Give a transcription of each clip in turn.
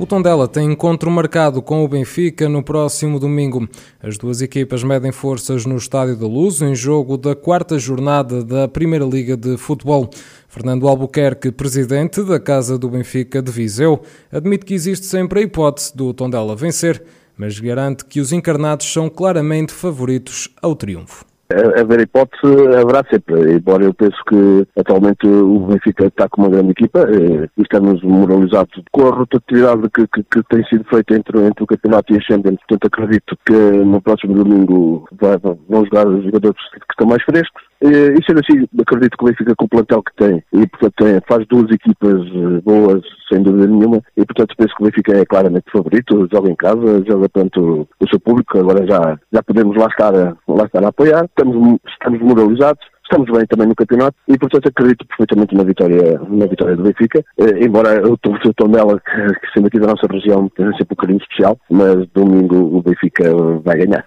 O Tondela tem encontro marcado com o Benfica no próximo domingo. As duas equipas medem forças no Estádio da Luz em jogo da quarta jornada da Primeira Liga de Futebol. Fernando Albuquerque, presidente da Casa do Benfica de Viseu, admite que existe sempre a hipótese do Tondela vencer, mas garante que os encarnados são claramente favoritos ao triunfo haver hipótese haverá sempre, embora eu penso que atualmente o Benfica está com uma grande equipa eh, e estamos moralizados com a rotatividade que, que, que, tem sido feita entre, entre o campeonato e a Champions, portanto acredito que no próximo domingo vão jogar os jogadores que estão mais frescos e sendo assim, acredito que o Benfica com o plantel que tem e portanto tem, faz duas equipas eh, boas sem dúvida nenhuma e portanto penso que o Benfica é claramente favorito, joga em casa, joga tanto o seu público, agora já, já podemos lá estar, lá estar a apoiar estamos, estamos moralizados, estamos bem também no campeonato e, portanto, acredito perfeitamente na vitória, na vitória do Benfica, eh, embora o Tondela, que, que sendo aqui da nossa região, tenha sempre um carinho especial, mas domingo o Benfica vai ganhar.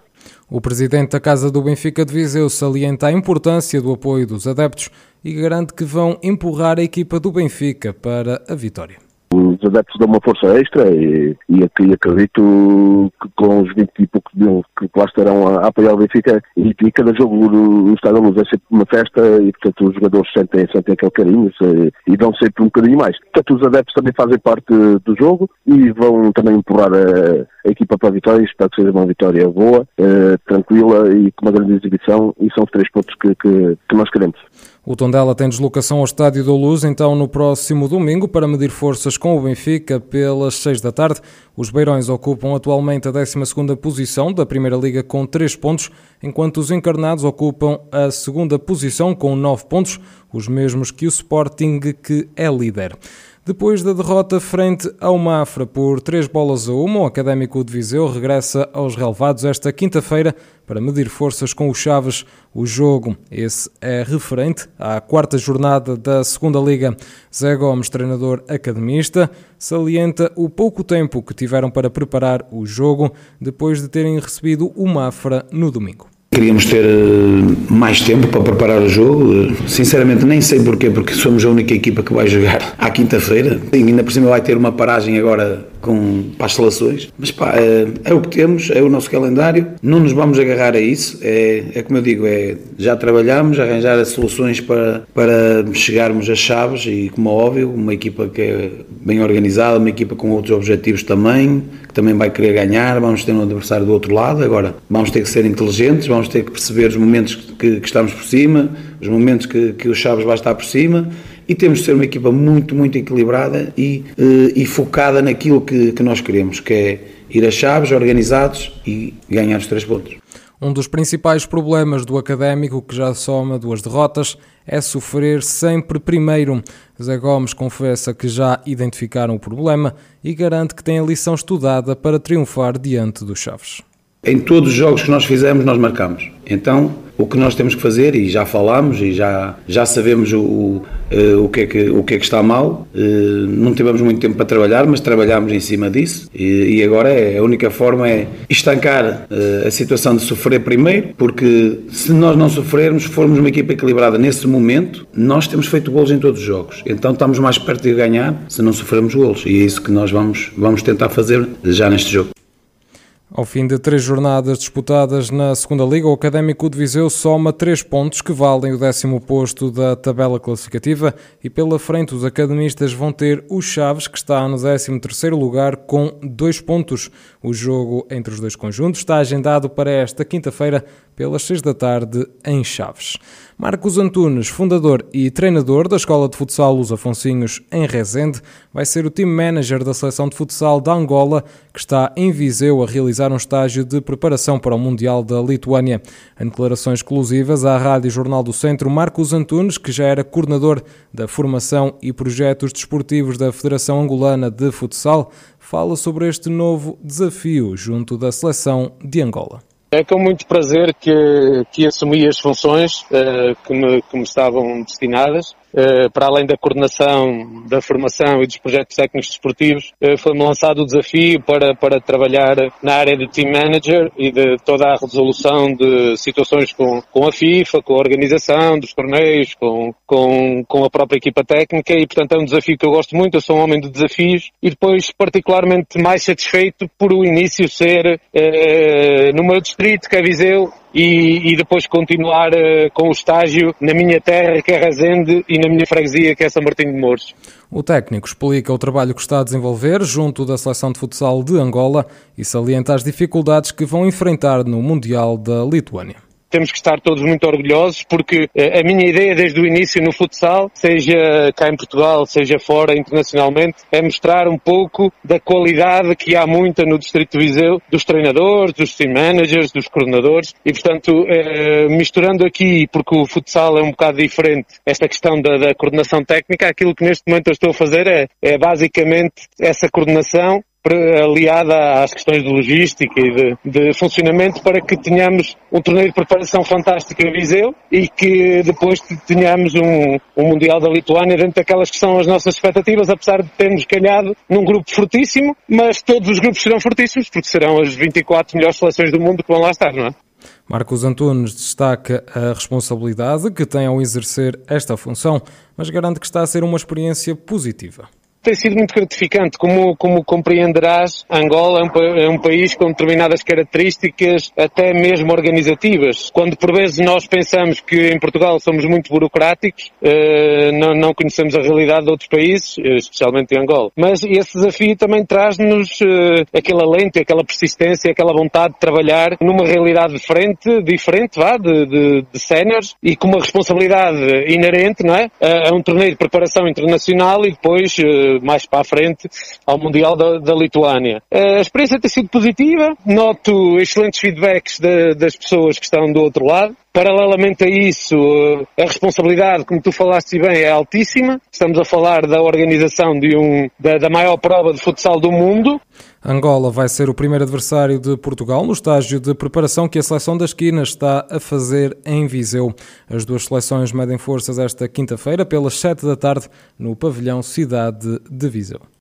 O presidente da Casa do Benfica de Viseu salienta a importância do apoio dos adeptos e garante que vão empurrar a equipa do Benfica para a vitória os adeptos dão uma força extra e, e, acredito que com os 20 e poucos mil que lá estarão a, a apoiar o Benfica e, e cada jogo no Estado da Luz é sempre uma festa e portanto os jogadores sentem, sentem aquele carinho se, e dão sempre um bocadinho mais. Portanto os adeptos também fazem parte do jogo e vão também empurrar a, a equipa para a vitória espero que seja uma vitória boa, eh, tranquila e com uma grande exibição e são os três pontos que, que, que nós queremos. O Tondela tem deslocação ao Estádio da Luz, então no próximo domingo, para medir forças com o Benfica pelas 6 da tarde. Os Beirões ocupam atualmente a 12ª posição da Primeira Liga com 3 pontos, enquanto os Encarnados ocupam a segunda posição com 9 pontos, os mesmos que o Sporting, que é líder. Depois da derrota frente ao Mafra por 3 bolas a 1, o Académico de Viseu regressa aos relevados esta quinta-feira para medir forças com os Chaves. O jogo, esse é referente à quarta jornada da Segunda Liga. Zé Gomes, treinador academista, salienta o pouco tempo que tiveram para preparar o jogo depois de terem recebido o Mafra no domingo. Queríamos ter eh, mais tempo para preparar o jogo. Sinceramente, nem sei porquê, porque somos a única equipa que vai jogar à quinta-feira. Ainda por cima vai ter uma paragem agora com, para as. Mas pá, é, é, o que temos, é o nosso calendário. Não nos vamos agarrar a isso. É, é como eu digo, é, já trabalhamos, arranjar as soluções para, para chegarmos às chaves e, como é óbvio, uma equipa que é bem organizada, uma equipa com outros objetivos também, que também vai querer ganhar. Vamos ter um adversário do outro lado. Agora, vamos ter que ser inteligentes, vamos ter que perceber os momentos que, que estamos por cima, os momentos que, que o Chaves vai estar por cima e temos de ser uma equipa muito, muito equilibrada e, eh, e focada naquilo que, que nós queremos, que é ir a chaves, organizados e ganhar os três pontos. Um dos principais problemas do académico, que já soma duas derrotas, é sofrer sempre primeiro. Zé Gomes confessa que já identificaram o problema e garante que tem a lição estudada para triunfar diante dos Chaves. Em todos os jogos que nós fizemos, nós marcamos. Então, o que nós temos que fazer, e já falámos e já, já sabemos o, o, eh, o, que é que, o que é que está mal, eh, não tivemos muito tempo para trabalhar, mas trabalhámos em cima disso e, e agora é, a única forma é estancar eh, a situação de sofrer primeiro, porque se nós não sofrermos, formos uma equipa equilibrada nesse momento, nós temos feito golos em todos os jogos, então estamos mais perto de ganhar se não sofrermos golos e é isso que nós vamos, vamos tentar fazer já neste jogo. Ao fim de três jornadas disputadas na segunda Liga, o Académico de Viseu soma três pontos que valem o décimo posto da tabela classificativa e pela frente os academistas vão ter o Chaves, que está no décimo terceiro lugar com dois pontos. O jogo entre os dois conjuntos está agendado para esta quinta-feira pelas seis da tarde em Chaves. Marcos Antunes, fundador e treinador da Escola de Futsal Los Afonsinhos em Rezende, vai ser o team manager da seleção de futsal da Angola, que está em Viseu a realizar um estágio de preparação para o Mundial da Lituânia. Em declarações exclusivas à Rádio Jornal do Centro, Marcos Antunes, que já era coordenador da formação e projetos desportivos da Federação Angolana de Futsal, fala sobre este novo desafio junto da seleção de Angola. É com muito prazer que, que assumi as funções uh, que, me, que me estavam destinadas. Para além da coordenação da formação e dos projetos técnicos desportivos, foi-me lançado o desafio para, para trabalhar na área de team manager e de toda a resolução de situações com, com a FIFA, com a organização dos torneios, com, com, com a própria equipa técnica. E, portanto, é um desafio que eu gosto muito. Eu sou um homem de desafios. E depois, particularmente, mais satisfeito por o início ser no meu que é Viseu, e, e, depois continuar uh, com o estágio na minha terra, que é Razende, e na minha freguesia, que é São Martinho de Mouros. O técnico explica o trabalho que está a desenvolver junto da seleção de futsal de Angola e salienta as dificuldades que vão enfrentar no Mundial da Lituânia temos que estar todos muito orgulhosos porque eh, a minha ideia desde o início no futsal, seja cá em Portugal, seja fora internacionalmente, é mostrar um pouco da qualidade que há muita no Distrito de Viseu, dos treinadores, dos team managers, dos coordenadores e portanto eh, misturando aqui, porque o futsal é um bocado diferente, esta questão da, da coordenação técnica, aquilo que neste momento eu estou a fazer é, é basicamente essa coordenação aliada às questões de logística e de, de, funcionamento para que tenhamos um torneio de preparação fantástico em Viseu e que depois tenhamos um, um Mundial da Lituânia dentro daquelas que são as nossas expectativas, apesar de termos calhado num grupo fortíssimo, mas todos os grupos serão fortíssimos porque serão as 24 melhores seleções do mundo que vão lá estar, não é? Marcos Antunes destaca a responsabilidade que tem ao exercer esta função, mas garante que está a ser uma experiência positiva tem sido muito gratificante. Como, como compreenderás, Angola é um, é um, país com determinadas características, até mesmo organizativas. Quando por vezes nós pensamos que em Portugal somos muito burocráticos, eh, não, não, conhecemos a realidade de outros países, eh, especialmente em Angola. Mas esse desafio também traz-nos eh, alento, aquela persistência, aquela vontade de trabalhar numa realidade diferente, diferente, vá, de, de, de séniores e com uma responsabilidade inerente, não é? A, um torneio de preparação internacional e depois mais para a frente ao Mundial da, da Lituânia. A experiência tem sido positiva, noto excelentes feedbacks de, das pessoas que estão do outro lado. Paralelamente a isso, a responsabilidade, como tu falaste bem, é altíssima. Estamos a falar da organização de um, da, da maior prova de futsal do mundo. Angola vai ser o primeiro adversário de Portugal no estágio de preparação que a seleção da esquina está a fazer em Viseu. As duas seleções medem forças esta quinta-feira pelas sete da tarde no pavilhão Cidade de Viseu.